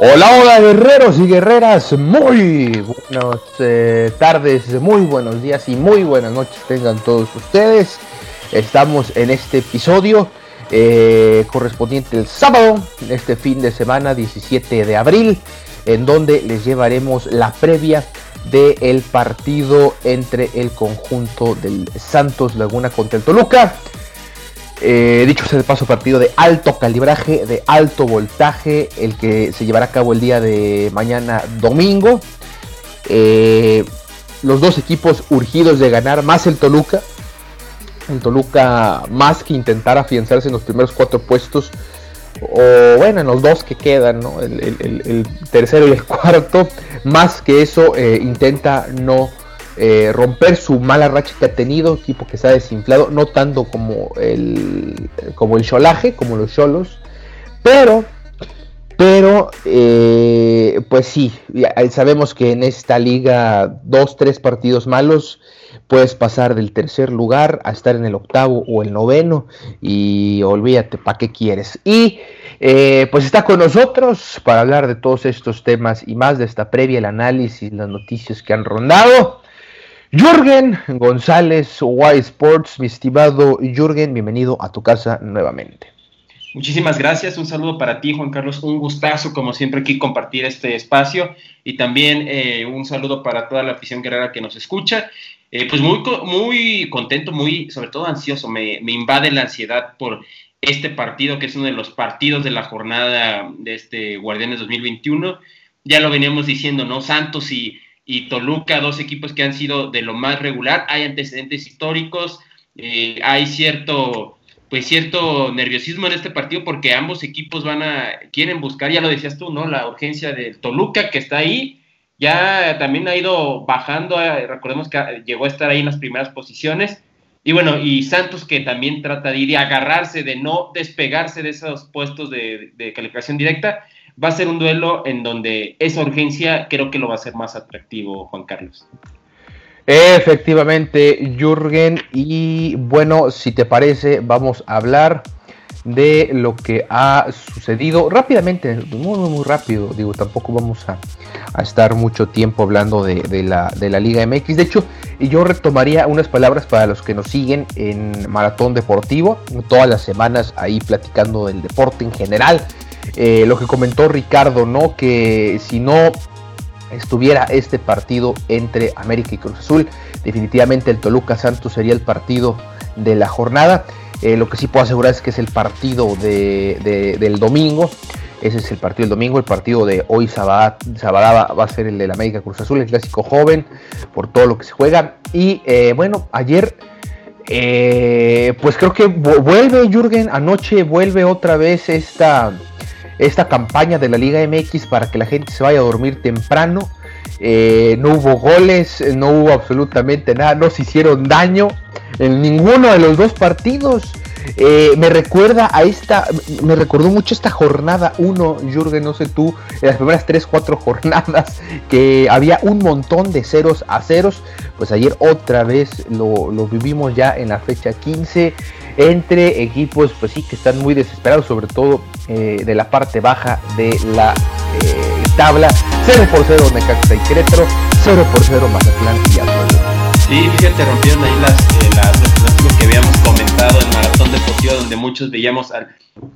Hola, hola guerreros y guerreras, muy buenas eh, tardes, muy buenos días y muy buenas noches tengan todos ustedes. Estamos en este episodio eh, correspondiente el sábado, este fin de semana 17 de abril, en donde les llevaremos la previa del partido entre el conjunto del Santos Laguna contra el Toluca. Eh, dicho sea de paso, partido de alto calibraje, de alto voltaje, el que se llevará a cabo el día de mañana domingo. Eh, los dos equipos urgidos de ganar, más el Toluca. El Toluca más que intentar afianzarse en los primeros cuatro puestos, o bueno, en los dos que quedan, el, tercero y el cuarto, más que eso eh, intenta no eh, romper su mala racha que ha tenido, equipo que se ha desinflado, no tanto como el como el Cholaje, como los Cholos, pero pero eh, pues sí, sabemos que en esta liga dos, tres partidos malos puedes pasar del tercer lugar a estar en el octavo o el noveno y olvídate, ¿para qué quieres? Y eh, pues está con nosotros para hablar de todos estos temas y más de esta previa, el análisis, las noticias que han rondado. Jürgen González, Y Sports, mi estimado Jürgen, bienvenido a tu casa nuevamente. Muchísimas gracias, un saludo para ti Juan Carlos, un gustazo como siempre aquí compartir este espacio y también eh, un saludo para toda la afición guerrera que nos escucha. Eh, pues muy, muy contento, muy sobre todo ansioso, me, me invade la ansiedad por este partido que es uno de los partidos de la jornada de este Guardianes 2021. Ya lo veníamos diciendo, ¿no? Santos y y Toluca, dos equipos que han sido de lo más regular. Hay antecedentes históricos, eh, hay cierto, pues cierto nerviosismo en este partido porque ambos equipos van a, quieren buscar, ya lo decías tú, ¿no? La urgencia del Toluca que está ahí, ya también ha ido bajando, eh, recordemos que llegó a estar ahí en las primeras posiciones. Y bueno, y Santos que también trata de ir y agarrarse, de no despegarse de esos puestos de calificación directa va a ser un duelo en donde esa urgencia creo que lo va a hacer más atractivo, Juan Carlos. Efectivamente, Jürgen. Y bueno, si te parece, vamos a hablar de lo que ha sucedido rápidamente, muy, muy, rápido. Digo, tampoco vamos a, estar mucho tiempo hablando de, la, de, la, Liga MX. De hecho, yo retomaría unas palabras para los que nos siguen en Maratón Deportivo, todas las semanas ahí platicando del deporte en general eh, lo que comentó Ricardo, ¿no? Que si no estuviera este partido entre América y Cruz Azul, definitivamente el Toluca Santos sería el partido de la jornada. Eh, lo que sí puedo asegurar es que es el partido del domingo. Ese es el partido del domingo. El partido de hoy sábado, va a ser el del América Cruz Azul, el clásico joven, por todo lo que se juega. Y eh, bueno, ayer, pues creo que vuelve Jürgen. Anoche vuelve otra vez esta esta campaña de la Liga MX para que la gente se vaya a dormir temprano. Eh, no hubo goles, no hubo absolutamente nada, no se hicieron daño en ninguno de los dos partidos. Eh, me recuerda a esta, me recordó mucho esta jornada 1, Jürgen, no sé tú, en las primeras 3, 4 jornadas, que había un montón de ceros a ceros. Pues ayer otra vez lo, lo vivimos ya en la fecha 15 entre equipos, pues sí, que están muy desesperados, sobre todo eh, de la parte baja de la eh, tabla. 0 por 0 Necaxa y Querétaro, 0 por 0 Mazatlán y Atlas. Sí, fíjate, rompieron ahí las, eh, las, que habíamos muchos veíamos al,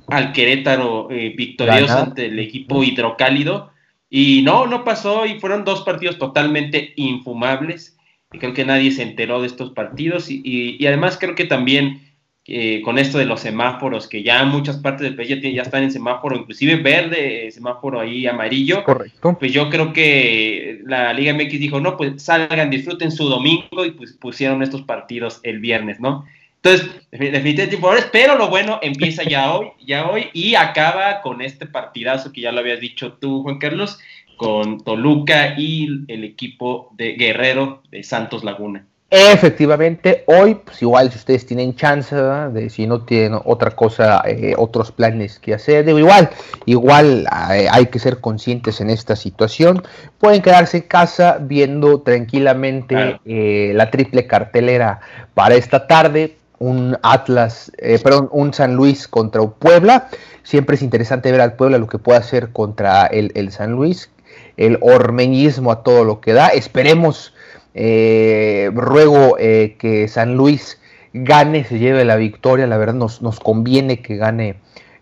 al Querétaro eh, victorioso ante el equipo hidrocálido. Y no, no pasó y fueron dos partidos totalmente infumables. Y creo que nadie se enteró de estos partidos. Y, y, además creo que también eh, con esto de los semáforos, que ya muchas partes del país ya, están en semáforo, inclusive verde, semáforo ahí amarillo. Correcto. Pues yo creo que la Liga MX dijo, no, pues salgan, disfruten su domingo y pues pusieron estos partidos el viernes, ¿no? Entonces, definitivamente pero lo bueno empieza ya hoy, ya hoy, y acaba con este partidazo que ya lo habías dicho tú, Juan Carlos, con Toluca y el equipo de Guerrero de Santos Laguna. Efectivamente, hoy, pues igual si ustedes tienen chance, de si no tienen otra cosa, eh, otros planes que hacer, digo, igual, igual eh, hay que ser conscientes en esta situación. Pueden quedarse en casa viendo tranquilamente eh, la triple cartelera para esta tarde un Atlas, eh, perdón, un San Luis contra Puebla. Siempre es interesante ver al Puebla lo que puede hacer contra el, San Luis, el ormeñismo a todo lo que da. Esperemos, eh, ruego eh, que San Luis gane, se lleve la victoria. La verdad nos, nos conviene que gane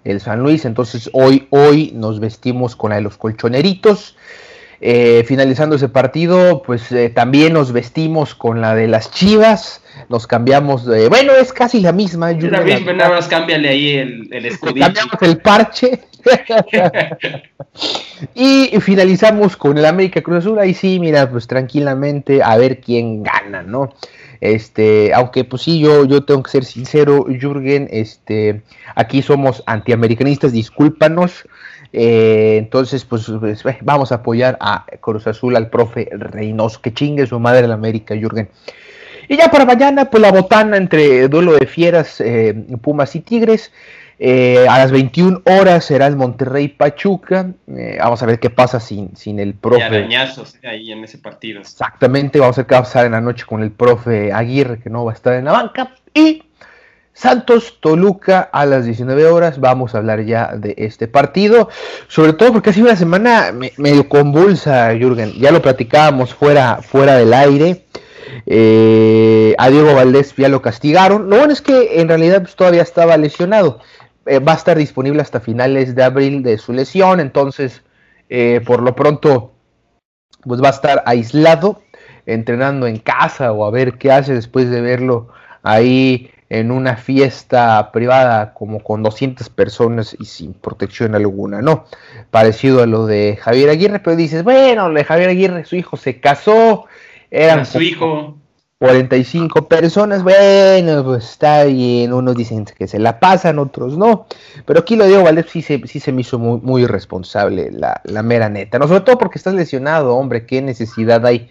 el San Luis. Entonces hoy, hoy nos vestimos con la de los colchoneritos. finalizando ese partido, pues también nos vestimos con la de las Chivas nos cambiamos de. Bueno, es casi la misma. La misma, nada más cámbiale ahí el, el escudito. Cambiamos el parche. y finalizamos con el América Cruz Azul. Ahí sí, mira, pues tranquilamente a ver quién gana, ¿no? Este, aunque pues sí, yo, yo tengo que ser sincero, Jürgen, este, aquí somos antiamericanistas, discúlpanos. Eh, entonces, pues, pues vamos a apoyar a Cruz Azul, al profe Reynoso, que chingue su madre la América, Jürgen. Y ya para mañana, pues la botana entre duelo de fieras, eh, Pumas y Tigres. Eh, a las 21 horas será el Monterrey Pachuca. Eh, vamos a ver qué pasa sin, sin el profe. Y arañazos ahí en ese partido. Exactamente, vamos a ver qué va a pasar en la noche con el profe Aguirre, que no va a estar en la banca. Y Santos Toluca a las 19 horas. Vamos a hablar ya de este partido. Sobre todo porque ha sido una semana medio convulsa, Jürgen. Ya lo platicábamos fuera, fuera del aire. Eh, a Diego Valdés ya lo castigaron. Lo bueno es que en realidad pues, todavía estaba lesionado. Eh, va a estar disponible hasta finales de abril de su lesión. Entonces, eh, por lo pronto, pues va a estar aislado, entrenando en casa o a ver qué hace después de verlo ahí en una fiesta privada como con 200 personas y sin protección alguna, ¿no? Parecido a lo de Javier Aguirre, pero dices, bueno, lo de Javier Aguirre, su hijo se casó, eran su hijo. 45 personas, bueno, pues está bien, unos dicen que se la pasan, otros no, pero aquí lo digo, Valdés sí se, sí se me hizo muy, muy irresponsable, la, la, mera neta, no sobre todo porque estás lesionado, hombre, qué necesidad hay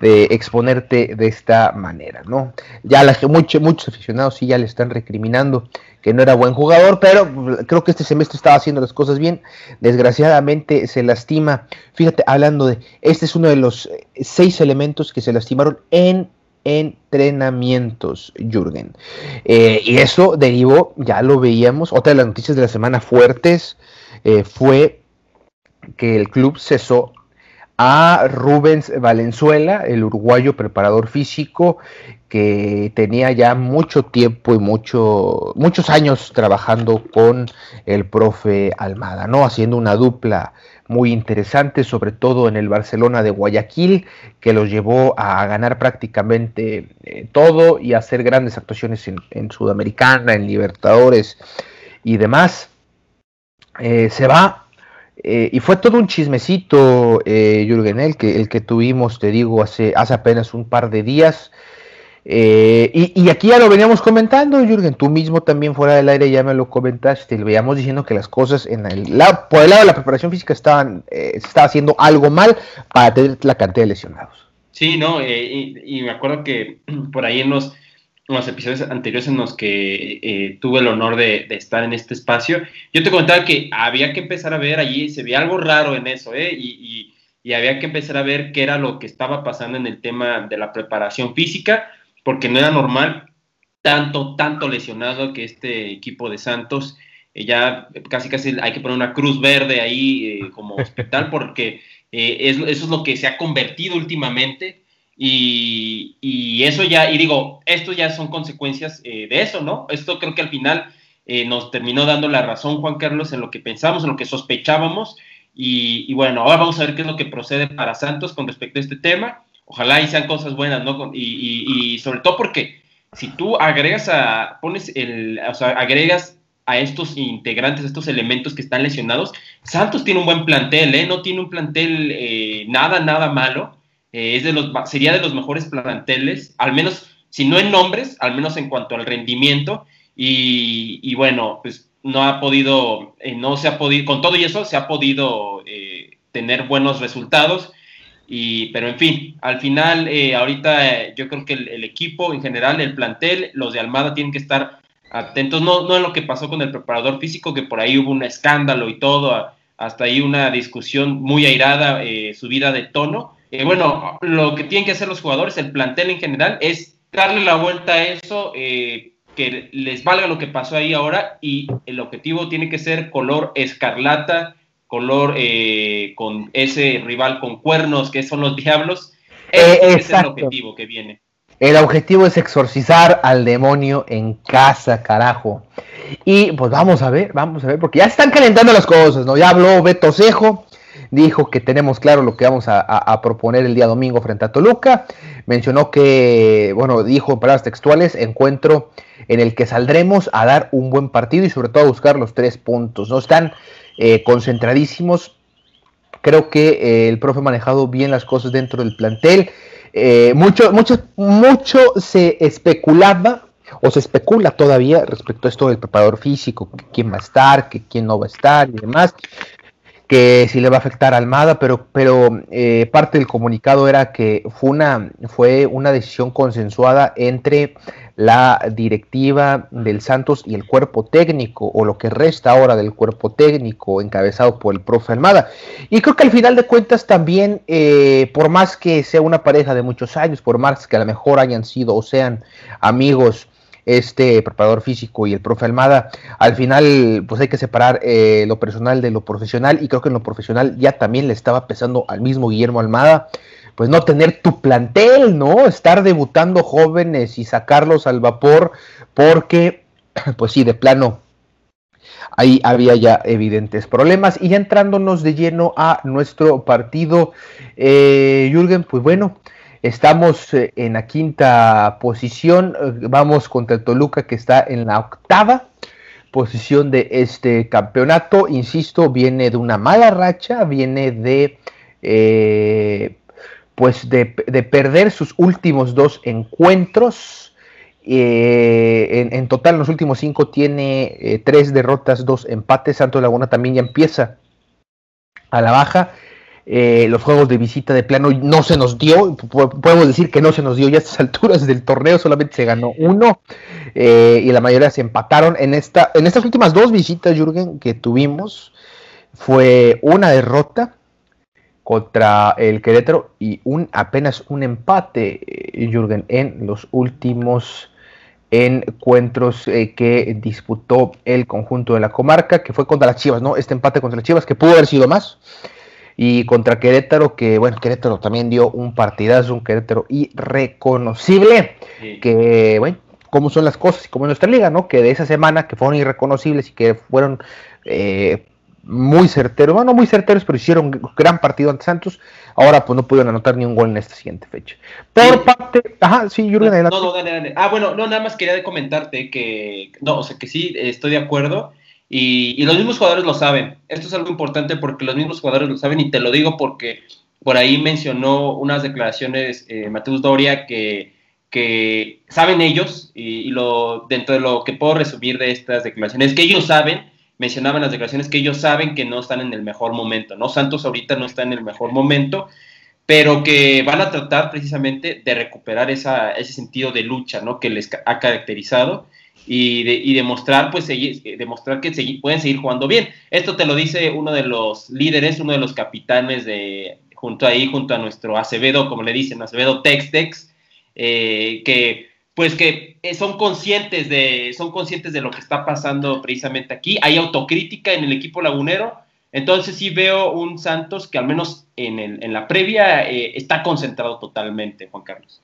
de exponerte de esta manera, ¿no? Ya la, mucho, muchos aficionados sí ya le están recriminando que no era buen jugador, pero creo que este semestre estaba haciendo las cosas bien. Desgraciadamente se lastima. Fíjate, hablando de, este es uno de los eh, seis elementos que se lastimaron en entrenamientos, Jürgen. Eh, y eso derivó, ya lo veíamos, otra de las noticias de la semana fuertes eh, fue que el club cesó a Rubens Valenzuela, el uruguayo preparador físico, que tenía ya mucho tiempo y mucho, muchos años trabajando con el profe Almada, ¿no? Haciendo una dupla muy interesante, sobre todo en el Barcelona de Guayaquil, que los llevó a ganar prácticamente eh, todo y a hacer grandes actuaciones en, Sudamericana, en Libertadores y demás. Eh, se va eh, y fue todo un chismecito, eh, Jürgen, el que, el que tuvimos, te digo, hace, hace apenas un par de días. Eh, y, aquí ya lo veníamos comentando, Jürgen, tú mismo también fuera del aire ya me lo comentaste, le veíamos diciendo que las cosas en el lado, por el lado de la preparación física estaban, se estaba haciendo algo mal para tener la cantidad de lesionados. Sí, no, y, y, me acuerdo que por ahí en los los episodios anteriores en los que eh, tuve el honor de, estar en este espacio, yo te comentaba que había que empezar a ver allí, se veía algo raro en eso, ¿eh? Y, había que empezar a ver qué era lo que estaba pasando en el tema de la preparación física, porque no era normal tanto, tanto lesionado que este equipo de Santos, eh, ya casi casi hay que poner una cruz verde ahí eh, como hospital, porque eso es lo que se ha convertido últimamente y, eso ya, y digo, esto ya son consecuencias eh, de eso, ¿no? Esto creo que al final eh, nos terminó dando la razón Juan Carlos en lo que pensamos, en lo que sospechábamos. Y, bueno, ahora vamos a ver qué es lo que procede para Santos con respecto a este tema. Ojalá y sean cosas buenas, ¿no? Y, sobre todo porque si tú agregas a, pones el, o sea, agregas a estos integrantes, a estos elementos que están lesionados, Santos tiene un buen plantel, ¿eh? No tiene un plantel eh, nada, nada malo. Eh, es de los, sería de los mejores planteles, al menos, si no en nombres, al menos en cuanto al rendimiento. Y, bueno, pues no ha podido, eh, no se ha podido, con todo y eso, se ha podido eh, tener buenos resultados. Y, pero en fin, al final, ahorita yo creo que el, equipo en general, el plantel, los de Almada tienen que estar atentos, no, no en lo que pasó con el preparador físico, que por ahí hubo un escándalo y todo, hasta ahí una discusión muy airada, subida de tono, eh, bueno, lo que tienen que hacer los jugadores, el plantel en general, es darle la vuelta a eso, eh, que les valga lo que pasó ahí ahora y el objetivo tiene que ser color escarlata, color eh, con ese rival con cuernos que son los diablos. Ese es el objetivo que viene. El objetivo es exorcizar al demonio en casa, carajo. Y pues vamos a ver, vamos a ver, porque ya están calentando las cosas, ¿no? Ya habló Beto Cejo, dijo que tenemos claro lo que vamos a, proponer el día domingo frente a Toluca. Mencionó que, bueno, dijo en palabras textuales, encuentro en el que saldremos a dar un buen partido y sobre todo a buscar los tres puntos. No están eh, concentradísimos. Creo que eh, el profe ha manejado bien las cosas dentro del plantel. Eh, mucho, mucho, mucho se especulaba o se especula todavía respecto a esto del preparador físico, quién va a estar, que quién no va a estar y demás que si le va a afectar a Almada, pero, pero eh, parte del comunicado era que fue una, fue una decisión consensuada entre la directiva del Santos y el cuerpo técnico, o lo que resta ahora del cuerpo técnico encabezado por el profe Almada. Y creo que al final de cuentas también, eh, por más que sea una pareja de muchos años, por más que a lo mejor hayan sido o sean amigos este preparador físico y el profe Almada, al final pues hay que separar eh, lo personal de lo profesional y creo que en lo profesional ya también le estaba pesando al mismo Guillermo Almada pues no tener tu plantel, ¿no? Estar debutando jóvenes y sacarlos al vapor porque pues sí, de plano ahí había ya evidentes problemas. Y ya entrándonos de lleno a nuestro partido, eh, Jürgen, pues bueno, Estamos eh, en la quinta posición, eh, vamos contra el Toluca que está en la octava posición de este campeonato. Insisto, viene de una mala racha, viene de eh, pues de, perder sus últimos dos encuentros. en, en, total, en los últimos cinco tiene tres derrotas, dos empates. Santo Laguna también ya empieza a la baja eh, los juegos de visita de plano no se nos dio, podemos decir que no se nos dio ya a estas alturas del torneo, solamente se ganó uno eh, y la mayoría se empataron. En, esta, en estas últimas dos visitas, Jürgen, que tuvimos, fue una derrota contra el Querétaro y un apenas un empate, eh, Jürgen, en los últimos encuentros que disputó el conjunto de la comarca, que fue contra las Chivas, ¿no? Este empate contra las Chivas, que pudo haber sido más. Y contra Querétaro, que bueno, Querétaro también dio un partidazo, un Querétaro irreconocible. Que bueno, cómo son las cosas y cómo es nuestra liga, ¿no? Que de esa semana que fueron irreconocibles y que fueron eh, muy certeros, bueno, no muy certeros, pero hicieron gran partido ante Santos. Ahora pues no pudieron anotar ni un gol en esta siguiente fecha. Por parte, ajá, sí, Jürgen, no, no, dale, dale. Ah, bueno, no, nada más quería comentarte que, no, o sea, que sí, estoy de acuerdo y, los mismos jugadores lo saben. Esto es algo importante porque los mismos jugadores lo saben y te lo digo porque por ahí mencionó unas declaraciones eh, Mateus Doria que, que saben ellos y, lo dentro de lo que puedo resumir de estas declaraciones que ellos saben mencionaban las declaraciones que ellos saben que no están en el mejor momento, ¿no? Santos ahorita no está en el mejor momento, pero que van a tratar precisamente de recuperar esa, ese sentido de lucha, ¿no? Que les ha caracterizado y, de, y demostrar, pues, eh, demostrar que pueden seguir jugando bien. Esto te lo dice uno de los líderes, uno de los capitanes de, junto ahí, junto a nuestro Acevedo, como le dicen, Acevedo Textex, eh, que pues que eh, son conscientes de son conscientes de lo que está pasando precisamente aquí. Hay autocrítica en el equipo lagunero. Entonces sí veo un Santos que al menos en, el, en la previa está concentrado totalmente, Juan Carlos.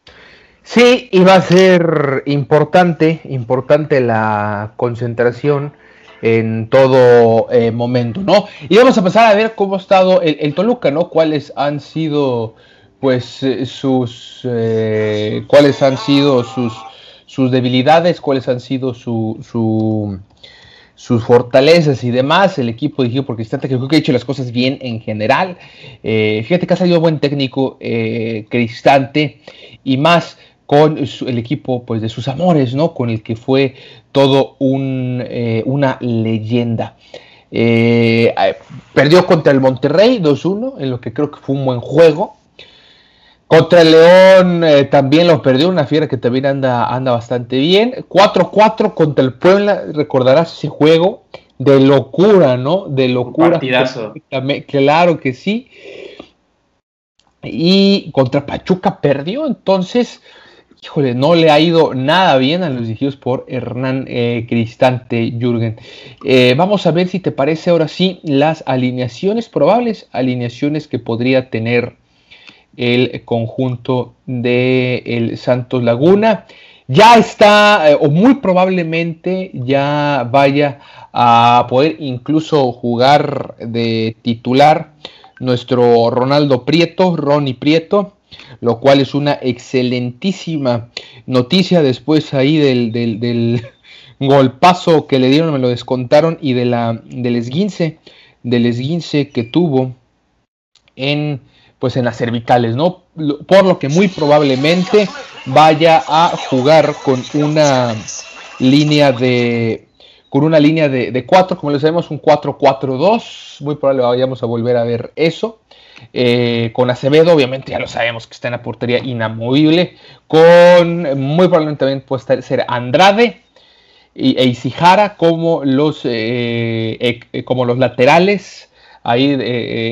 Sí, iba a ser importante, importante la concentración en todo eh, momento, ¿no? Y vamos a pasar a ver cómo ha estado el, Toluca, ¿no? Cuáles han sido, pues, eh, sus, eh, cuáles han sido sus, sus debilidades, cuáles han sido su, su, sus fortalezas y demás. El equipo dirigido por Cristante, que creo que ha hecho las cosas bien en general. fíjate que ha salido buen técnico Cristante y más con el equipo pues, de sus amores, ¿no? Con el que fue todo un, eh, una leyenda. Eh, perdió contra el Monterrey 2-1, en lo que creo que fue un buen juego. Contra el León eh, también lo perdió, una fiera que también anda, anda bastante bien. 4-4 contra el Puebla, recordarás ese juego de locura, ¿no? De locura. partidazo. Claro que sí. Y contra Pachuca perdió, entonces híjole, no le ha ido nada bien a los dirigidos por Hernán eh, Cristante Jürgen. Eh, vamos a ver si te parece ahora sí las alineaciones probables, alineaciones que podría tener el conjunto de el Santos Laguna. Ya está, eh, o muy probablemente ya vaya a poder incluso jugar de titular nuestro Ronaldo Prieto, Ronnie Prieto lo cual es una excelentísima noticia después ahí del, del, golpazo que le dieron, me lo descontaron, y de la, del esguince, del esguince que tuvo en pues en las cervicales, ¿no? Por lo que muy probablemente vaya a jugar con una línea de con una línea de, de 4, como le sabemos, un 4-4-2. Muy probable vayamos a volver a ver eso. Eh, con Acevedo, obviamente ya lo sabemos que está en la portería inamovible. Con muy probablemente también puede ser Andrade e Isijara como los, eh, eh, como los laterales. Ahí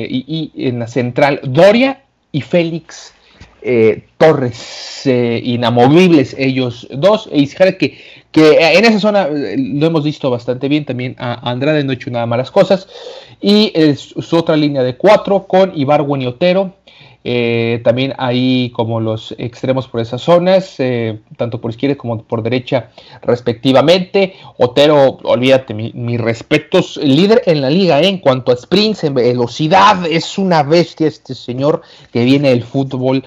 y, en la central Doria y Félix Torres, inamovibles ellos dos. E Isijara que, que en esa zona lo hemos visto bastante bien. También a Andrade no ha hecho nada malas cosas. Y su otra línea de cuatro con Ibargüen y Otero. Eh, también ahí como los extremos por esas zonas, eh, tanto por izquierda como por derecha respectivamente. Otero, olvídate, mis respetos, líder en la liga ¿eh? en cuanto a sprints, en velocidad, es una bestia este señor que viene del fútbol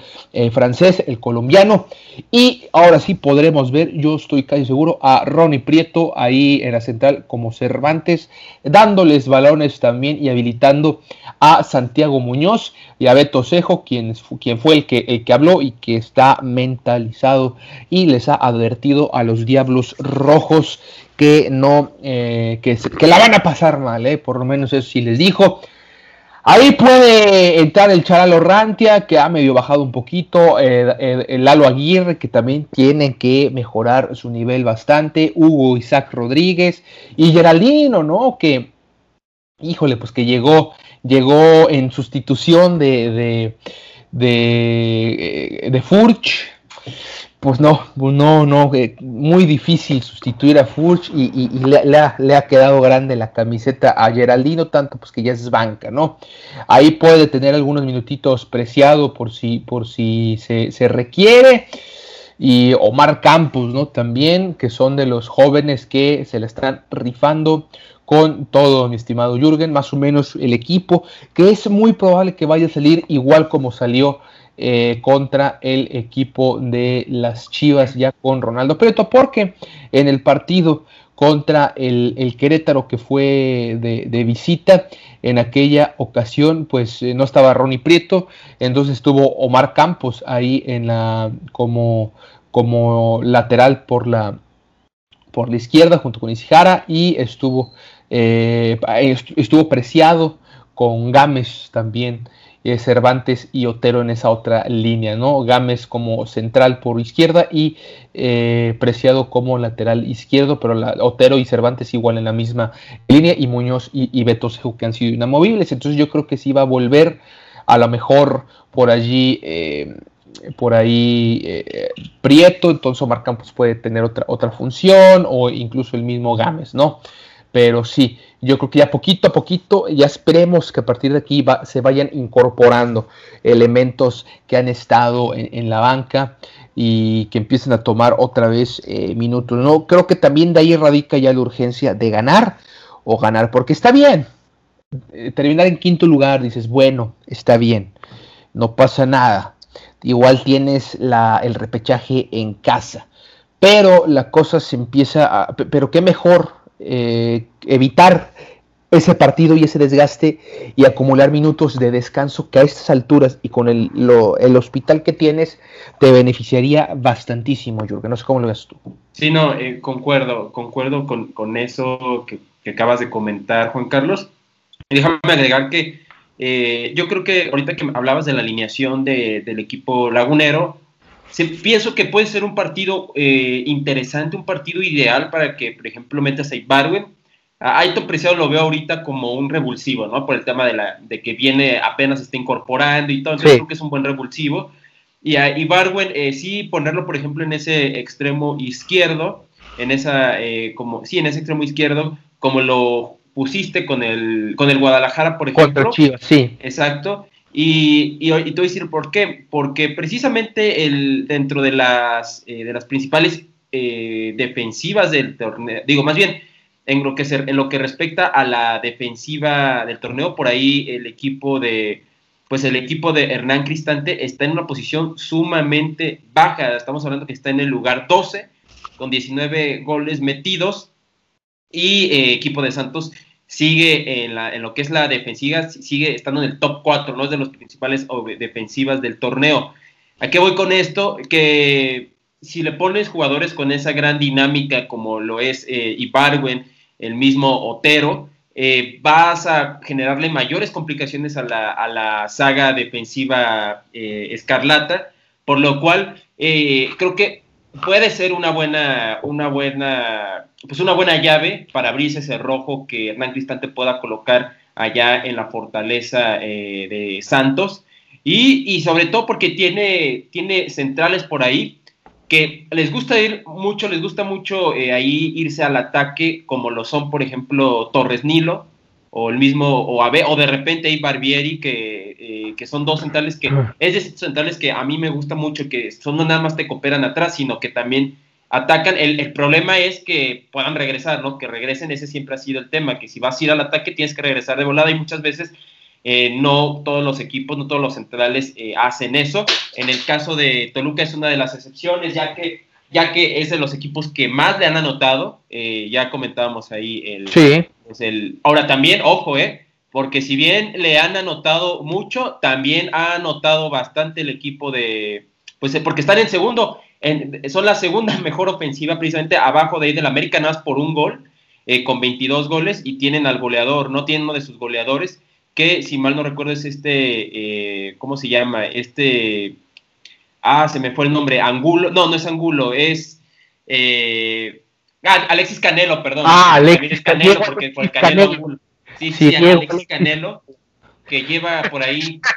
francés, el colombiano. Y ahora sí podremos ver, yo estoy casi seguro, a Ronnie Prieto ahí en la central como Cervantes, dándoles balones también y habilitando a Santiago Muñoz y a Beto Cejo, quien, fue el que, el que habló y que está mentalizado y les ha advertido a los Diablos Rojos que no, eh, que, la van a pasar mal, eh, por lo menos eso sí les dijo. Ahí puede entrar el Charalo Rantia, que ha medio bajado un poquito, eh, el Lalo Aguirre, que también tiene que mejorar su nivel bastante, Hugo Isaac Rodríguez y Geraldino, ¿no? Que, híjole, pues que llegó llegó en sustitución de, de, de, eh, Furch. Pues no, pues no, no, eh, muy difícil sustituir a Furch y, le, ha, quedado grande la camiseta a Geraldino, tanto pues que ya es banca, ¿no? Ahí puede tener algunos minutitos preciado por si, por si se, se requiere y Omar Campos, ¿no? También, que son de los jóvenes que se le están rifando con todo, mi estimado Jürgen, más o menos el equipo, que es muy probable que vaya a salir igual como salió eh, contra el equipo de las Chivas ya con Ronaldo Prieto, porque en el partido contra el, Querétaro que fue de, visita, en aquella ocasión pues eh, no estaba Ronnie Prieto, entonces estuvo Omar Campos ahí en la como, como lateral por la por la izquierda junto con Isijara y estuvo eh, estuvo preciado con Gámez también, eh, Cervantes y Otero en esa otra línea, ¿no? Gámez como central por izquierda y eh, Preciado como lateral izquierdo, pero Otero y Cervantes igual en la misma línea y Muñoz y, Beto que han sido inamovibles. Entonces yo creo que sí va a volver a lo mejor por allí por ahí Prieto, entonces Omar Campos puede tener otra, otra función, o incluso el mismo Gámez, ¿no? Pero sí, yo creo que ya poquito a poquito, ya esperemos que a partir de aquí se vayan incorporando elementos que han estado en, la banca y que empiecen a tomar otra vez eh, minutos. No, creo que también de ahí radica ya la urgencia de ganar o ganar, porque está bien. Eh, terminar en quinto lugar, dices, bueno, está bien, no pasa nada. Igual tienes la, el repechaje en casa. Pero la cosa se empieza a... Pero qué mejor eh, evitar ese partido y ese desgaste y acumular minutos de descanso que a estas alturas y con el, el hospital que tienes te beneficiaría bastantísimo, Jürgen. No sé cómo lo ves tú. Sí, no, eh, concuerdo, concuerdo con, eso que, acabas de comentar, Juan Carlos. déjame agregar que eh, yo creo que ahorita que hablabas de la alineación del equipo lagunero, pienso que puede ser un partido eh, interesante, un partido ideal para que, por ejemplo, metas a Ibarwen. A Aito Preciado lo veo ahorita como un revulsivo, ¿no? Por el tema de, la, de que viene, apenas está incorporando y todo, entonces creo que es un buen revulsivo. Y a Ibarwen, eh, sí, ponerlo, por ejemplo, en ese extremo izquierdo, en esa, eh, como, sí, en ese extremo izquierdo, como lo pusiste con el, con el Guadalajara, por ejemplo. sí. Exacto. Y, y, te voy a decir por qué. Porque precisamente el, dentro de las, eh, de las principales eh, defensivas del torneo, digo, más bien, en lo, que en lo que respecta a la defensiva del torneo, por ahí el equipo de, pues el equipo de Hernán Cristante está en una posición sumamente baja. Estamos hablando que está en el lugar 12, con 19 goles metidos. Y eh, equipo de Santos sigue en, la, en, lo que es la defensiva, sigue estando en el top 4, no es de los principales defensivas del torneo. ¿A qué voy con esto? Que si le pones jugadores con esa gran dinámica como lo es eh, Ibarwen, el mismo Otero, eh, vas a generarle mayores complicaciones a la, a la saga defensiva eh, escarlata, por lo cual eh, creo que puede ser una buena, una buena, pues una buena llave para abrirse ese rojo que Hernán Cristante pueda colocar allá en la fortaleza eh, de Santos. Y, sobre todo porque tiene, tiene centrales por ahí que les gusta ir mucho, les gusta mucho eh, ahí irse al ataque, como lo son, por ejemplo, Torres Nilo, o el mismo, o, o de repente hay Barbieri, que, eh, que son dos centrales que, es de centrales que a mí me gusta mucho, que son no nada más te cooperan atrás, sino que también atacan. El, el, problema es que puedan regresar, ¿no? Que regresen, ese siempre ha sido el tema, que si vas a ir al ataque tienes que regresar de volada y muchas veces eh, no todos los equipos, no todos los centrales eh, hacen eso. En el caso de Toluca es una de las excepciones, ya que ya que es de los equipos que más le han anotado, ya comentábamos ahí el, sí el, ahora también, ojo, ¿eh? Porque si bien le han anotado mucho, también ha anotado bastante el equipo de, pues porque están en segundo, son la segunda mejor ofensiva precisamente abajo de ahí del América, nada más por un gol, eh, con 22 goles y tienen al goleador, no tienen uno de sus goleadores, que si mal no recuerdo es este, eh, ¿cómo se llama? Este, ah, se me fue el nombre, Angulo, no, no es Angulo, es... Eh, Ah, Alexis Canelo, perdón. Ah, Alexis Canelo, porque por el Canelo. Sí, sí, Alexis Canelo, que lleva por ahí.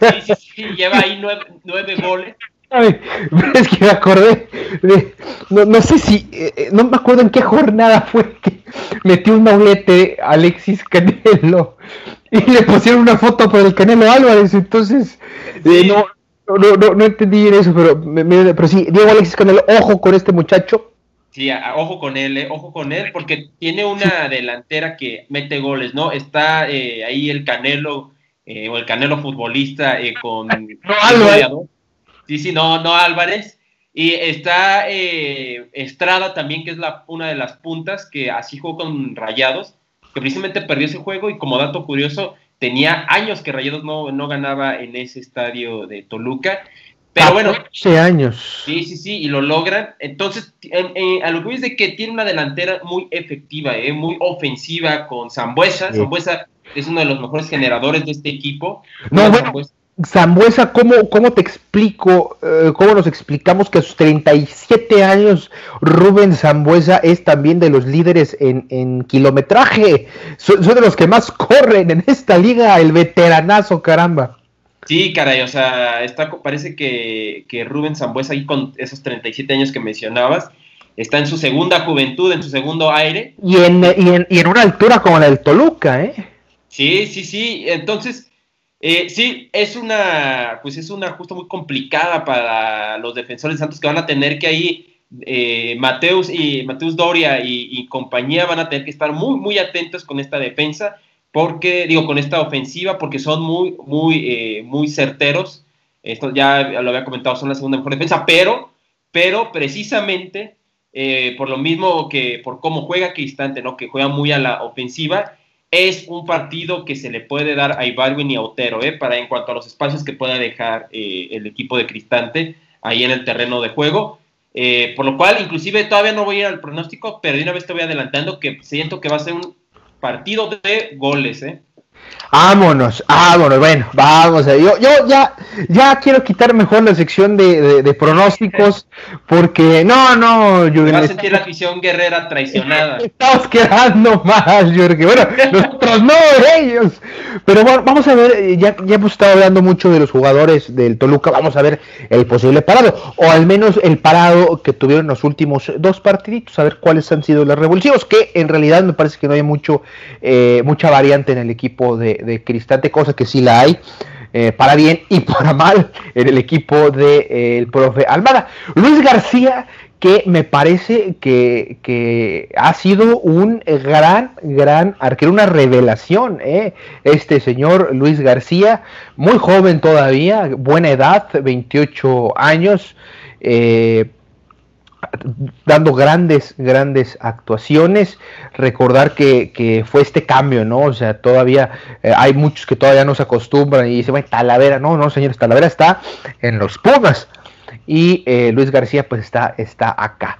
Sí, sí, sí, lleva ahí nueve, nueve goles. Es que me acordé de, no, no sé si, eh, eh, no me acuerdo en qué jornada fue que metió un doblete Alexis Canelo y le pusieron una foto por el Canelo Álvarez, entonces eh, no, no, no, no, entendí bien eso, pero, me, pero sí, Diego Alexis Canelo, ojo con este muchacho, Sí, ojo con él, eh, ojo con él, porque tiene una delantera que mete goles, ¿no? Está eh, ahí el Canelo, o el Canelo futbolista con... No, Álvarez. Sí, sí, no, no Álvarez. Y está Estrada también, que es la, una de las puntas, que así jugó con Rayados, que precisamente perdió ese juego y como dato curioso, tenía años que Rayados no, no ganaba en ese estadio de Toluca pero bueno. años. Sí, sí, sí, y lo logran. Entonces, a lo que es de que tiene una delantera muy efectiva, eh, muy ofensiva con Zambuesa. Zambuesa es uno de los mejores generadores de este equipo. No, bueno, Zambuesa, ¿cómo, ¿cómo te explico, eh, cómo nos explicamos que a sus 37 años Rubén Zambuesa es también de los líderes en, en kilometraje? Son, son de los que más corren en esta liga, el veteranazo, caramba. Sí, caray, o sea, está, parece que, que Rubén Zambuesa ahí con esos 37 años que mencionabas, está en su segunda juventud, en su segundo aire. Y en, y en, una altura como la del Toluca, ¿eh? Sí, sí, sí. Entonces, eh, sí, es una, pues es una justo muy complicada para los defensores de Santos que van a tener que ahí eh, Mateus y Mateus Doria y, compañía van a tener que estar muy, muy atentos con esta defensa, porque, digo, con esta ofensiva, porque son muy, muy, eh, muy certeros. Esto ya lo había comentado, son la segunda mejor defensa, pero, pero precisamente eh, por lo mismo que por cómo juega Cristante, ¿no? Que juega muy a la ofensiva, es un partido que se le puede dar a Ibarwin y a Otero, ¿eh? Para en cuanto a los espacios que pueda dejar el equipo de Cristante ahí en el terreno de juego. Eh, por lo cual, inclusive todavía no voy a ir al pronóstico, pero de una vez te voy adelantando que siento que va a ser un partido de goles, ¿eh? Vámonos, vámonos, bueno, vamos. Yo, yo ya, ya quiero quitar mejor la sección de, pronósticos, porque no, no, Jürgen. A sentir la afición guerrera traicionada. Estamos quedando mal, Jürgen. Bueno, nosotros no, ellos. Pero bueno, vamos a ver, ya, ya hemos estado hablando mucho de los jugadores del Toluca, vamos a ver el posible parado, o al menos el parado que tuvieron los últimos dos partiditos, a ver cuáles han sido los revulsivos, que en realidad me parece que no hay mucho, eh, mucha variante en el equipo de de, Cristante, cosa que sí la hay. Eh, para bien y para mal en el equipo del de, eh, profe Almada. Luis García, que me parece que, ha sido un gran, gran arquero, una revelación, eh. este señor Luis García, muy joven todavía, buena edad, 28 años dando grandes, grandes actuaciones. Recordar que, fue este cambio, ¿no? O sea, todavía eh, hay muchos que todavía no se acostumbran y dicen, bueno, Talavera, no, no, señores, Talavera está en los Pumas. Y eh, Luis García, pues está, está acá.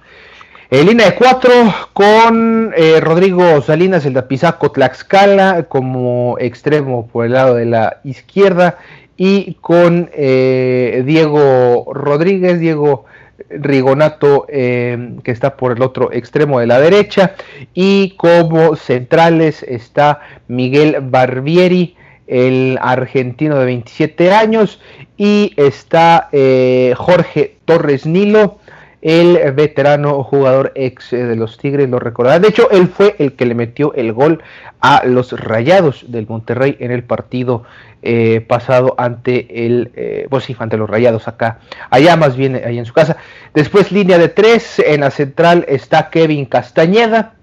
En línea de cuatro con eh, Rodrigo Salinas, el de Pisaco Tlaxcala, como extremo por el lado de la izquierda. Y con Diego Rodríguez, Diego Rigonato, eh, que está por el otro extremo de la derecha, y como centrales está Miguel Barbieri, el argentino de 27 años, y está eh, Jorge Torres Nilo, el veterano jugador ex eh, de los Tigres, lo recordará. De hecho, él fue el que le metió el gol a los Rayados del Monterrey en el partido eh, pasado ante el, eh, pues sí, ante los Rayados acá, allá más bien, ahí en su casa. Después línea de tres, en la central está Kevin Castañeda,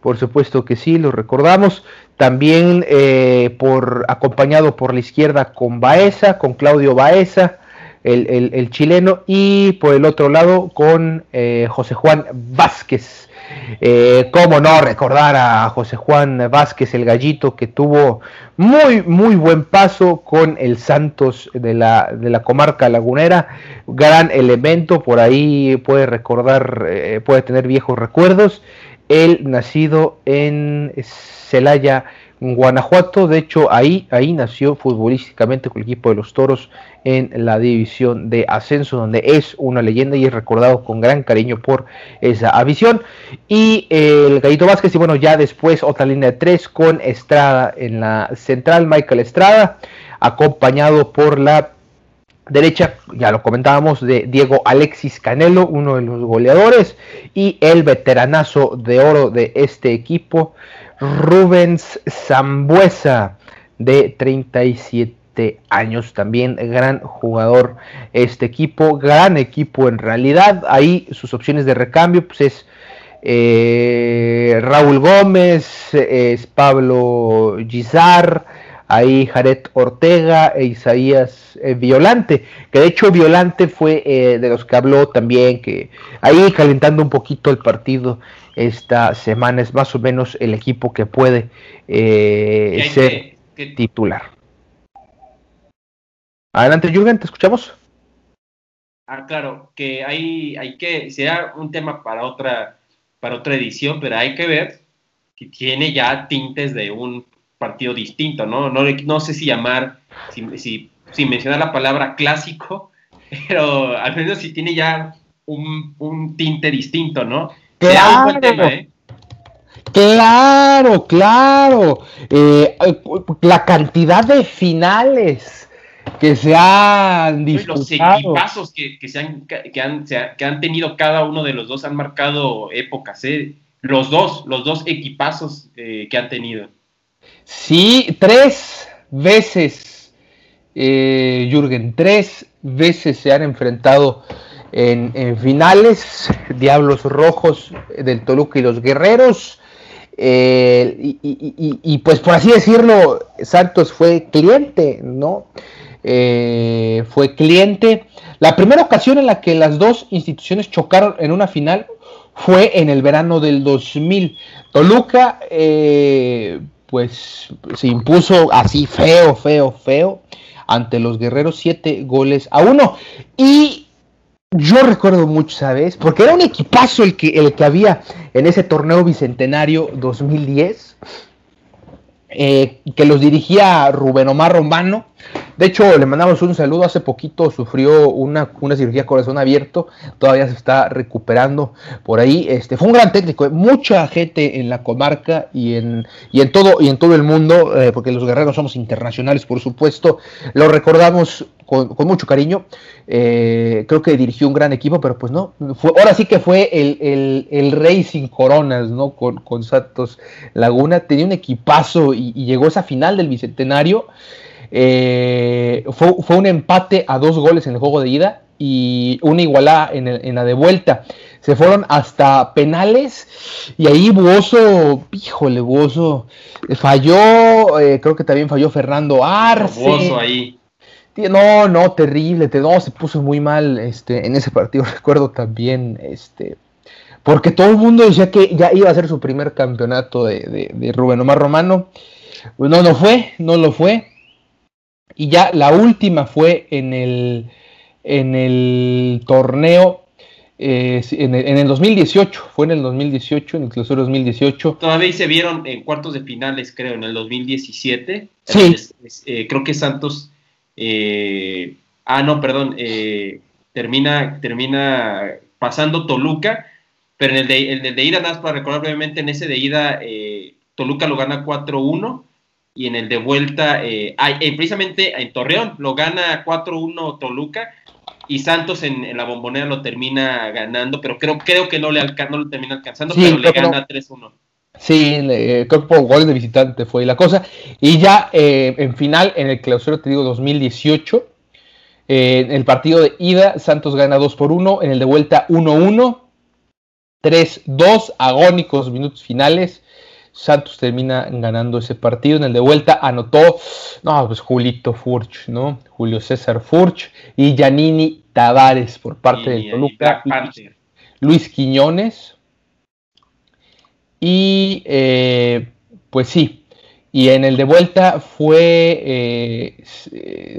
por supuesto que sí, lo recordamos. También por acompañado por la izquierda con Baeza, con Claudio Baeza el, chileno, y por el otro lado con eh, José Juan Vázquez. Eh, cómo no recordar a José Juan Vázquez, el gallito que tuvo muy, muy buen paso con el Santos de la, de la comarca lagunera, gran elemento, por ahí puede recordar, eh, puede tener viejos recuerdos, él nacido en Celaya, Guanajuato, de hecho ahí, ahí nació futbolísticamente con el equipo de los Toros en la división de ascenso, donde es una leyenda y es recordado con gran cariño por esa afición. Y el Gallito Vázquez, y bueno, ya después otra línea de tres con Estrada en la central, Michael Estrada, acompañado por la derecha, ya lo comentábamos, de Diego Alexis Canelo, uno de los goleadores, y el veteranazo de oro de este equipo, Rubens Zambuesa, de 37 años, también gran jugador. Este equipo, gran equipo en realidad, ahí sus opciones de recambio pues es eh, Raúl Gómez, es Pablo Gizar, ahí Jared Ortega e Isaías eh, Violante, que de hecho Violante fue eh, de los que habló también, que ahí calentando un poquito el partido esta semana es más o menos el equipo que puede eh, ser titular. Adelante, Jürgen, te escuchamos. Ah, claro, que hay, hay que, sea un tema para otra, para otra edición, pero hay que ver que tiene ya tintes de un partido distinto, ¿no? No, no sé si llamar, si, si, mencionar la palabra clásico, pero al menos si tiene ya un, un tinte distinto, ¿no? Claro, ¿eh? claro, claro. Eh, la cantidad de finales que se han disputado. Los equipazos que, que, se han, que, han, que han tenido cada uno de los dos han marcado épocas, ¿eh? Los dos, los dos equipazos eh, que han tenido. Sí, tres veces, eh, Jürgen, tres veces se han enfrentado en, finales, Diablos Rojos del Toluca y los Guerreros. Eh, y, pues por así decirlo, Santos fue cliente, ¿no? Eh, fue cliente. La primera ocasión en la que las dos instituciones chocaron en una final fue en el verano del 2000. Toluca, eh, pues se impuso así feo, feo, feo ante los guerreros, siete goles a uno. Y yo recuerdo mucho, ¿sabes? Porque era un equipazo el que, el que había en ese torneo bicentenario 2010, eh, que los dirigía Rubén Omar Romano. De hecho, le mandamos un saludo. Hace poquito sufrió una, una cirugía corazón abierto. Todavía se está recuperando por ahí. Este, fue un gran técnico. Mucha gente en la comarca y en, y en, todo, y en todo el mundo, eh, porque los guerreros somos internacionales, por supuesto. Lo recordamos con, mucho cariño. Eh, creo que dirigió un gran equipo, pero pues no. Fue, ahora sí que fue el, el, rey sin coronas, ¿no? Con, con, Santos Laguna. Tenía un equipazo y, llegó esa final del bicentenario. Eh, fue, un empate a dos goles en el juego de ida y una igualada en, la de vuelta. Se fueron hasta penales y ahí Buoso, híjole, Buoso, falló, eh, creo que también falló Fernando Arce. ahí. No, no, terrible, no, se puso muy mal este, en ese partido, recuerdo también, este, porque todo el mundo decía que ya iba a ser su primer campeonato de, de Rubén Omar Romano. Pues no, no fue, no lo fue. Y ya la última fue en el, en el torneo, eh, en, el, 2018, fue en el 2018, en el clausura 2018. Todavía se vieron en cuartos de finales, creo, en el 2017. Sí. Eh, creo que Santos, eh, ah, no, perdón, termina, termina pasando Toluca, pero en el de, el de ida, nada más para recordar brevemente, en ese de ida, Toluca lo gana 4-1 y en el de vuelta, eh, eh, precisamente en Torreón, lo gana 4-1 Toluca y Santos en, la bombonera lo termina ganando, pero creo, creo que no le, no lo termina alcanzando, pero le gana 3-1. Sí, creo que por goles de visitante fue la cosa. Y ya eh, en final, en el clausura, te digo, 2018, en el partido de ida, Santos gana 2 por 1, en el de vuelta 1-1, 3-2, agónicos minutos finales. Santos termina ganando ese partido. En el de vuelta anotó, no, pues Julito Furch, ¿no? Julio César Furch y Giannini Tavares por parte del Toluca. Luis Quiñones. Y eh, pues sí. Y en el de vuelta fue, eh,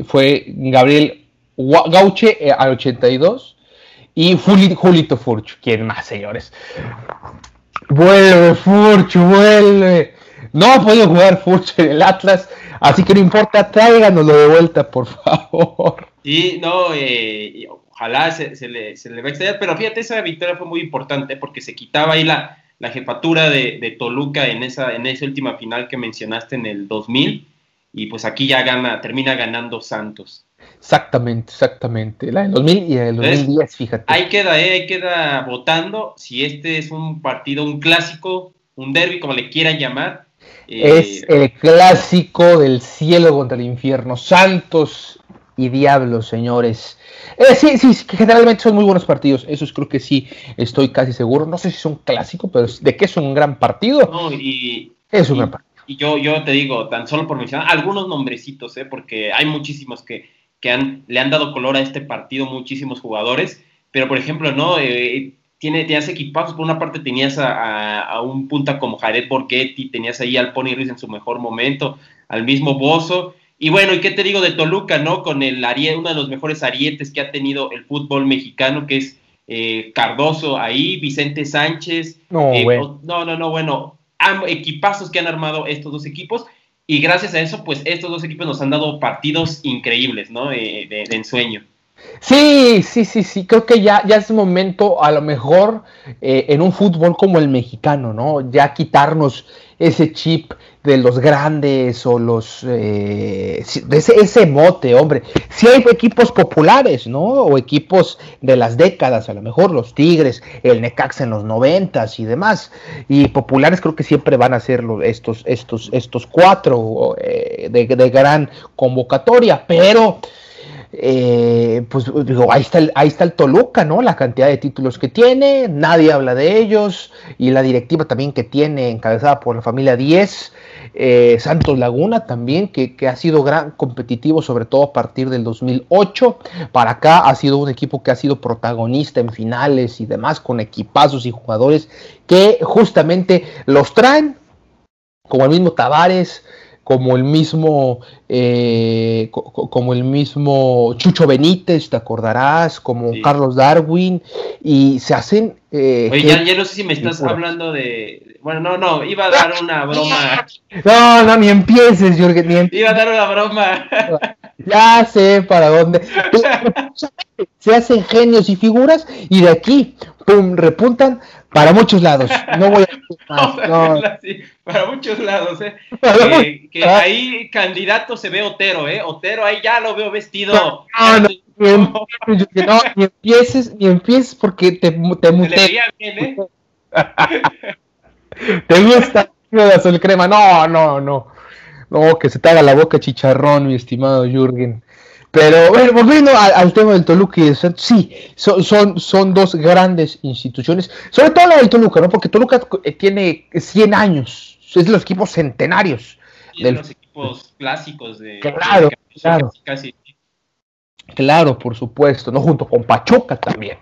fue Gabriel Gauche eh, al 82 y Julito Furch. ¿Quién más, señores? Vuelve Furch, vuelve. No ha podido jugar Furch en el Atlas, así que no importa, tráiganoslo de vuelta, por favor. Y no, eh, ojalá se, le, se, le, va a extrañar, pero fíjate, esa victoria fue muy importante porque se quitaba ahí la, la jefatura de, de, Toluca en esa, en esa última final que mencionaste en el 2000, y pues aquí ya gana, termina ganando Santos. Exactamente, exactamente. La del 2000 y el 2010, fíjate. Ahí queda, eh, ahí queda votando si este es un partido, un clásico, un derby, como le quieran llamar. es eh, el clásico del cielo contra el infierno. Santos y diablos, señores. Eh, sí, sí, generalmente son muy buenos partidos. Eso creo que sí, estoy casi seguro. No sé si es un clásico, pero de que es un gran partido. No, y, es un gran partido. Y yo, yo te digo, tan solo por mencionar algunos nombrecitos, ¿eh? porque hay muchísimos que que han, le han dado color a este partido muchísimos jugadores, pero por ejemplo, ¿no? Eh, tiene, tenías equipazos, por una parte tenías a, un punta como Jared Borghetti, tenías ahí al Pony Ruiz en su mejor momento, al mismo Bozo, y bueno, ¿y qué te digo de Toluca, no? Con el ariete, uno de los mejores arietes que ha tenido el fútbol mexicano, que es eh, Cardoso ahí, Vicente Sánchez. No, eh, no, no, no, bueno, equipazos que han armado estos dos equipos. Y gracias a eso, pues estos dos equipos nos han dado partidos increíbles, ¿no? Eh, de, ensueño. Sí, sí, sí, sí, creo que ya, ya es momento, a lo mejor, eh, en un fútbol como el mexicano, ¿no? Ya quitarnos ese chip de los grandes o los eh, ese, ese, mote, hombre. Si hay equipos populares, ¿no? O equipos de las décadas, a lo mejor los Tigres, el Necaxa en los noventas y demás. Y populares creo que siempre van a ser estos, estos, estos cuatro eh, de, de, gran convocatoria, pero eh, pues digo, ahí está, el, ahí está el Toluca, ¿no? La cantidad de títulos que tiene, nadie habla de ellos, y la directiva también que tiene, encabezada por la familia 10, eh, Santos Laguna también, que, que, ha sido gran competitivo, sobre todo a partir del 2008, para acá ha sido un equipo que ha sido protagonista en finales y demás, con equipazos y jugadores que justamente los traen, como el mismo Tavares, como el mismo eh, como el mismo Chucho Benítez, te acordarás, como Carlos Darwin, y se hacen... Eh, Oye, ya, ya, no sé si me estás hablando de... Bueno, no, no, iba a dar una broma. No, no, ni empieces, Jorge, ni empieces. Iba a dar una broma. Ya sé para dónde. Se hacen genios y figuras y de aquí, pum, repuntan para muchos lados. No voy a más. No. para muchos lados, ¿eh? eh que ahí candidato se ve Otero, ¿eh? Otero ahí ya lo veo vestido. No, no, ni, empieces, ni empieces porque te, te bien, ¿eh? ¿Te gusta la azul crema? No, no, no. No, que se te haga la boca chicharrón, mi estimado Jürgen. Pero bueno, volviendo al, tema del Toluca y sí, son, son, son, dos grandes instituciones, sobre todo la del Toluca, ¿no? Porque Toluca eh, tiene 100 años, es de los equipos centenarios. de los equipos clásicos de... Claro, claro. Claro, por supuesto, ¿no? Junto con Pachuca también.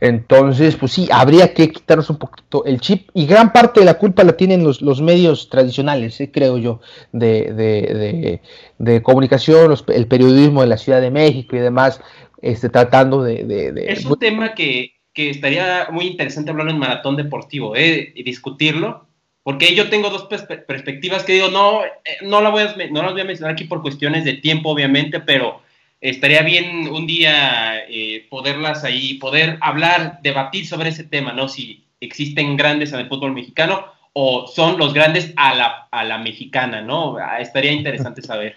Entonces, pues sí, habría que quitarnos un poquito el chip y gran parte de la culpa la tienen los, los medios tradicionales, ¿eh? creo yo, de, de, de, comunicación, el periodismo de la Ciudad de México y demás, este, tratando de... es un tema que, que, estaría muy interesante hablarlo en Maratón Deportivo, ¿eh? y discutirlo, porque yo tengo dos perspectivas que digo, no, eh, no, la voy a, no las voy a mencionar aquí por cuestiones de tiempo, obviamente, pero estaría bien un día eh, poderlas ahí, poder hablar, debatir sobre ese tema, ¿no? Si existen grandes en el fútbol mexicano o son los grandes a la, a la mexicana, ¿no? Ah, estaría interesante saber.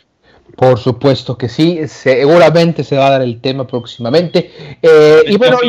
Por supuesto que sí, seguramente se va a dar el tema próximamente. Eh, y bueno,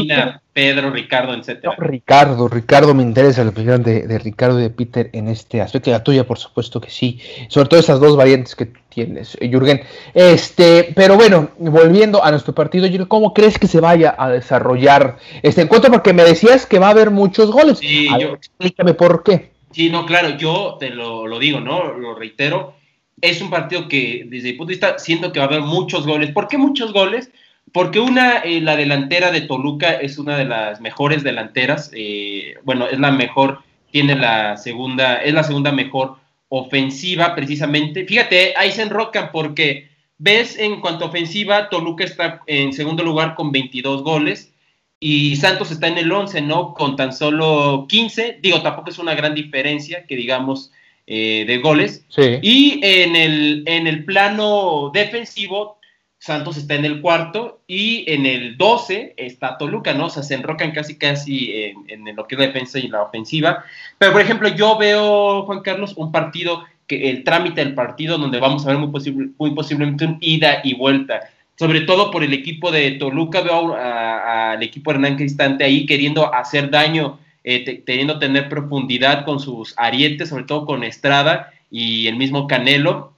Pedro, Ricardo, etcétera. Ricardo, Ricardo, me interesa la opinión de, Ricardo y de Peter en este aspecto. La tuya, por supuesto que sí. Sobre todo esas dos variantes que tienes, eh, Jürgen. Este, pero bueno, volviendo a nuestro partido, Jürgen, ¿cómo crees que se vaya a desarrollar este encuentro? Porque me decías que va a haber muchos goles. Sí, yo, explícame por qué. Sí, no, claro, yo te lo, lo digo, ¿no? Lo reitero es un partido que, desde mi punto de vista, siento que va a haber muchos goles. ¿Por qué muchos goles? Porque una, eh, la delantera de Toluca es una de las mejores delanteras. Eh, bueno, es la mejor, tiene la segunda, es la segunda mejor ofensiva precisamente. Fíjate, ahí se enrocan porque ves en cuanto a ofensiva, Toluca está en segundo lugar con 22 goles y Santos está en el 11, ¿no? Con tan solo 15. Digo, tampoco es una gran diferencia que digamos eh, de goles. Y en el, en el plano defensivo, Santos está en el cuarto y en el 12 está Toluca, ¿no? O sea, se enrocan casi casi en, en lo que es la defensa y la ofensiva. Pero, por ejemplo, yo veo, Juan Carlos, un partido, que el trámite del partido donde vamos a ver muy, posible, muy posiblemente un ida y vuelta. Sobre todo por el equipo de Toluca, veo al equipo Hernán Cristante ahí queriendo hacer daño eh, teniendo tener profundidad con sus arietes, sobre todo con Estrada y el mismo Canelo.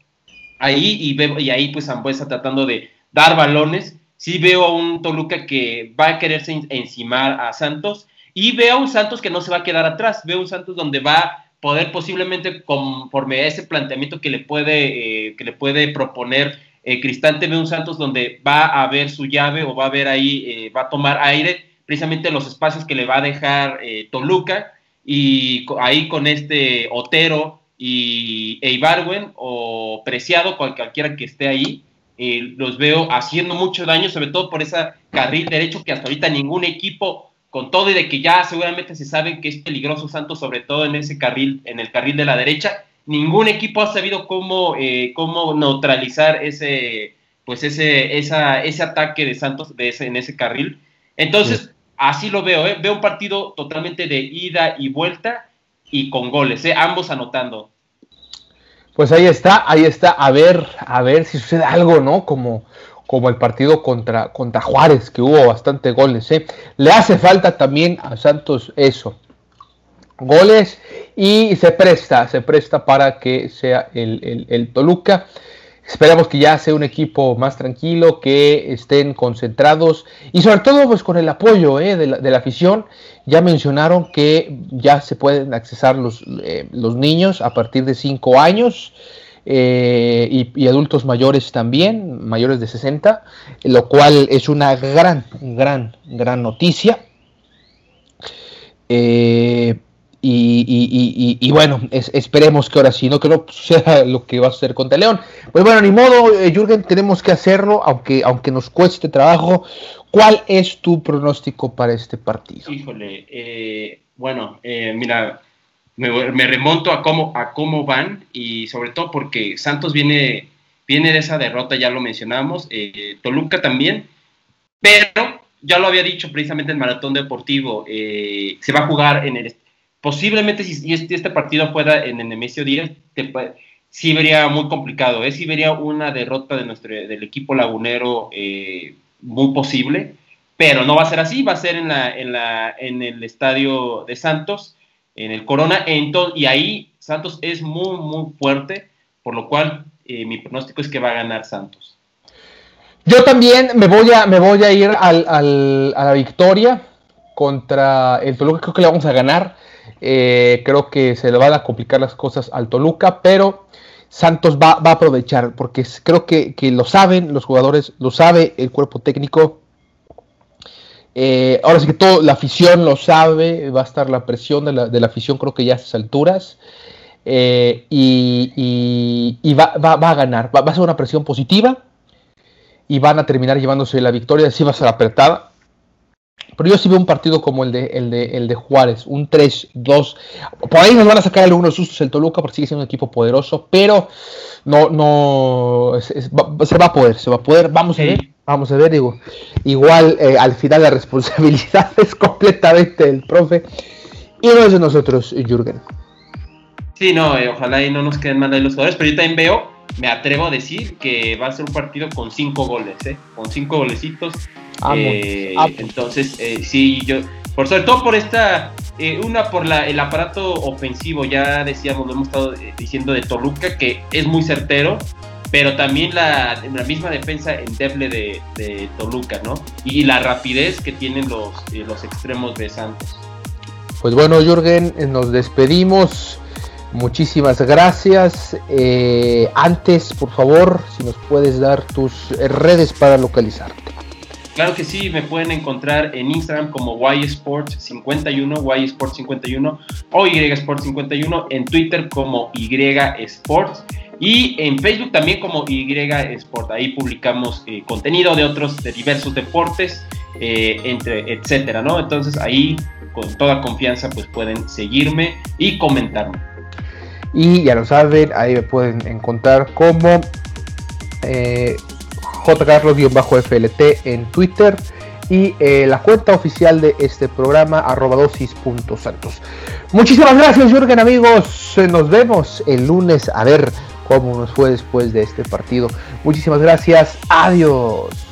Ahí y, y ahí pues Zambuesa tratando de dar balones. Sí veo a un Toluca que va a quererse encimar a Santos y veo a un Santos que no se va a quedar atrás. Veo un Santos donde va a poder posiblemente conforme a ese planteamiento que le puede, eh, que le puede proponer eh, Cristante, veo un Santos donde va a ver su llave o va a ver ahí, va a tomar aire precisamente los espacios que le va a dejar eh, Toluca y ahí con este Otero y Eibarwen o Preciado, cualquiera que esté ahí, eh, los veo haciendo mucho daño, sobre todo por ese carril derecho que hasta ahorita ningún equipo, con todo y de que ya seguramente se sabe que es peligroso Santos, sobre todo en ese carril, en el carril de la derecha, ningún equipo ha sabido cómo, eh, cómo neutralizar ese, pues ese, esa, ese ataque de Santos de ese, en ese carril. Entonces, así lo veo, ¿eh? veo un partido totalmente de ida y vuelta y con goles, ¿eh? ambos anotando. Pues ahí está, ahí está, a ver, a ver si sucede algo, ¿no? Como, como el partido contra, contra Juárez, que hubo bastante goles, ¿eh? Le hace falta también a Santos eso, goles y se presta, se presta para que sea el, el Toluca. Esperamos que ya sea un equipo más tranquilo, que estén concentrados y sobre todo pues con el apoyo eh, de, la, afición. Ya mencionaron que ya se pueden accesar los, eh, los niños a partir de 5 años eh, y, adultos mayores también, mayores de 60, lo cual es una gran, gran, gran noticia. Y, bueno, esperemos que ahora sí, no que no sea lo que va a suceder contra León. Pues bueno, ni modo, eh, Jürgen, tenemos que hacerlo, aunque, aunque nos cueste trabajo. ¿Cuál es tu pronóstico para este partido? Híjole, eh, bueno, eh, mira, me, remonto a cómo, a cómo van y sobre todo porque Santos viene, viene de esa derrota, ya lo mencionamos, Toluca también, pero ya lo había dicho precisamente el Maratón Deportivo, se va a jugar en el posiblemente si este, partido fuera en el Nemesio 10, sí vería muy complicado, ¿eh? sí vería una derrota de nuestro, del equipo lagunero eh, muy posible, pero no va a ser así, va a ser en, la, en, la, en el estadio de Santos, en el Corona, y ahí Santos es muy, muy fuerte, por lo cual eh, mi pronóstico es que va a ganar Santos. Yo también me voy a, me voy a ir al, al, a la victoria contra el Toluca, creo que le vamos a ganar. Eh, creo que se le van a complicar las cosas al Toluca, pero Santos va, a aprovechar, porque creo que, lo saben los jugadores, lo sabe el cuerpo técnico. Eh, ahora sí que toda la afición lo sabe, va a estar la presión de la, afición, creo que ya a estas alturas. Eh, y, va, a ganar, va, a ser una presión positiva y van a terminar llevándose la victoria, así va a ser apretada, pero yo sí veo un partido como el de, el de, el de Juárez, un 3-2. Por ahí nos van a sacar algunos sustos el Toluca porque sigue siendo un equipo poderoso, pero no, no, se va a poder, se va a poder. Vamos a ver, vamos a ver, digo. Igual eh, al final la responsabilidad es completamente del profe y no es de nosotros, Jürgen. Sí, no, eh, ojalá y no nos queden mal ahí los jugadores, pero yo también veo, me atrevo a decir que va a ser un partido con cinco goles, ¿eh? con cinco golecitos eh, entonces, eh, sí, yo, por sobre todo por esta, eh, una por la, el aparato ofensivo, ya decíamos, lo hemos estado diciendo de Toluca, que es muy certero, pero también la, la misma defensa endeble de, de Toluca, ¿no? Y la rapidez que tienen los, los extremos de Santos. Pues bueno, Jürgen, nos despedimos. Muchísimas gracias. antes, por favor, si nos puedes dar tus redes para localizarte. Claro que sí, me pueden encontrar en Instagram como YSport51, YSport51 o YSport51, en Twitter como YSport y en Facebook también como YSport. Ahí publicamos eh, contenido de otros, de diversos deportes, eh, entre, etcétera, ¿no? Entonces ahí con toda confianza pues pueden seguirme y comentarme. Y ya lo saben, ahí me pueden encontrar como eh, jcarlos-flt en Twitter y eh, la cuenta oficial de este programa arroba dosis.santos. Muchísimas gracias Jürgen amigos, nos vemos el lunes a ver cómo nos fue después de este partido. Muchísimas gracias, adiós.